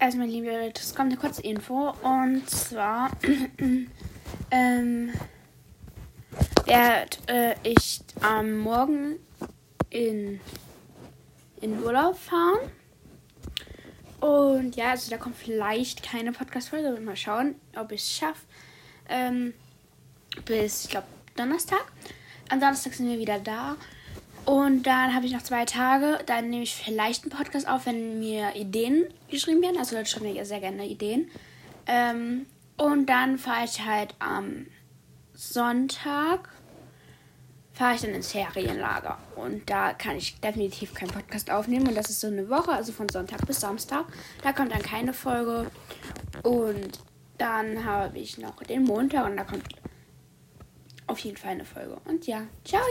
erstmal, liebe, es kommt eine kurze Info. Und zwar ähm, werde äh, ich am Morgen in, in Urlaub fahren. Und ja, also da kommt vielleicht keine Podcast-Folge. Mal schauen, ob ich es schaffe. Ähm, bis, ich glaube, Donnerstag. Am Donnerstag sind wir wieder da. Und dann habe ich noch zwei Tage. Dann nehme ich vielleicht einen Podcast auf, wenn mir Ideen geschrieben werden. Also Leute schreiben mir sehr gerne Ideen. Ähm, und dann fahre ich halt am Sonntag fahre ich dann ins Ferienlager. Und da kann ich definitiv keinen Podcast aufnehmen. Und das ist so eine Woche, also von Sonntag bis Samstag. Da kommt dann keine Folge. Und dann habe ich noch den Montag und da kommt auf jeden Fall eine Folge. Und ja, ciao!